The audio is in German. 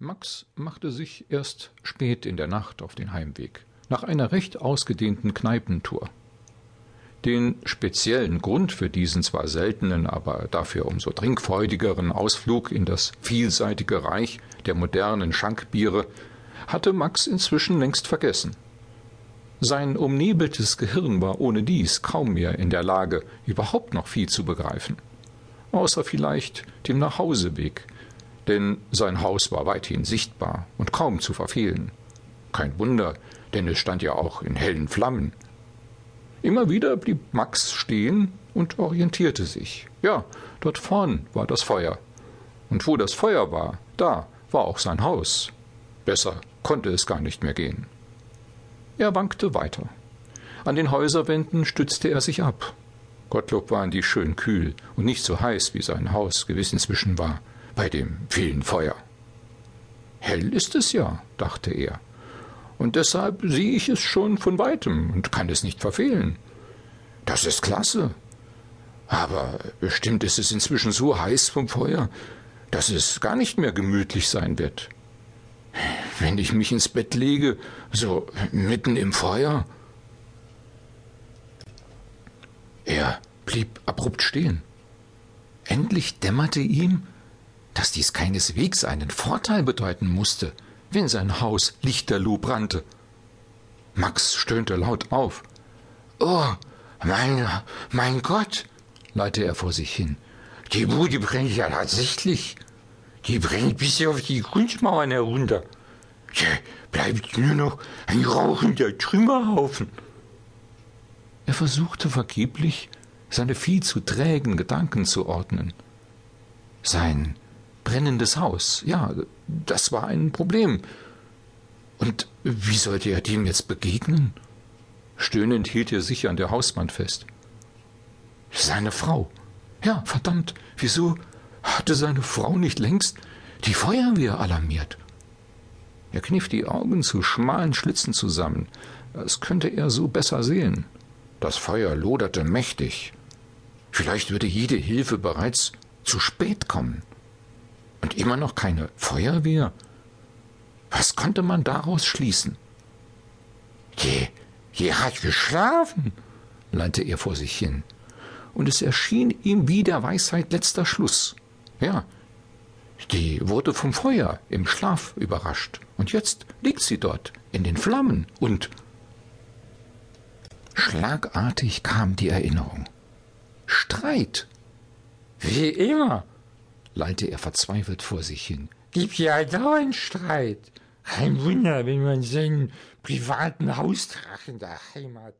Max machte sich erst spät in der Nacht auf den Heimweg, nach einer recht ausgedehnten Kneipentour. Den speziellen Grund für diesen zwar seltenen, aber dafür umso trinkfreudigeren Ausflug in das vielseitige Reich der modernen Schankbiere hatte Max inzwischen längst vergessen. Sein umnebeltes Gehirn war ohne dies kaum mehr in der Lage, überhaupt noch viel zu begreifen. Außer vielleicht dem Nachhauseweg, denn sein Haus war weithin sichtbar und kaum zu verfehlen. Kein Wunder, denn es stand ja auch in hellen Flammen. Immer wieder blieb Max stehen und orientierte sich. Ja, dort vorn war das Feuer. Und wo das Feuer war, da war auch sein Haus. Besser konnte es gar nicht mehr gehen. Er wankte weiter. An den Häuserwänden stützte er sich ab. Gottlob waren die schön kühl und nicht so heiß, wie sein Haus gewiss inzwischen war bei dem vielen Feuer. Hell ist es ja, dachte er, und deshalb sehe ich es schon von weitem und kann es nicht verfehlen. Das ist klasse. Aber bestimmt ist es inzwischen so heiß vom Feuer, dass es gar nicht mehr gemütlich sein wird. Wenn ich mich ins Bett lege, so mitten im Feuer. Er blieb abrupt stehen. Endlich dämmerte ihm, dass dies keineswegs einen Vorteil bedeuten musste, wenn sein Haus lichterloh brannte. Max stöhnte laut auf. Oh, mein, mein Gott, lallte er vor sich hin. Die Bude brennt ja tatsächlich. Die brennt bis auf die Grundmauern herunter. Tja, bleibt nur noch ein rauchender Trümmerhaufen. Er versuchte vergeblich, seine viel zu trägen Gedanken zu ordnen. Sein brennendes Haus. Ja, das war ein Problem. Und wie sollte er dem jetzt begegnen? Stöhnend hielt er sich an der Hauswand fest. Seine Frau. Ja, verdammt, wieso hatte seine Frau nicht längst die Feuerwehr alarmiert? Er kniff die Augen zu schmalen Schlitzen zusammen. Das könnte er so besser sehen. Das Feuer loderte mächtig. Vielleicht würde jede Hilfe bereits zu spät kommen. Und immer noch keine Feuerwehr? Was konnte man daraus schließen? Je, je hat geschlafen, lernte er vor sich hin. Und es erschien ihm wie der Weisheit letzter Schluss. Ja, die wurde vom Feuer im Schlaf überrascht. Und jetzt liegt sie dort in den Flammen und Schlagartig kam die Erinnerung. Streit. Wie immer, lallte er verzweifelt vor sich hin. Gibt ja dauernd Streit. Kein Wunder, wenn man seinen privaten Hausdrachen daheim hat.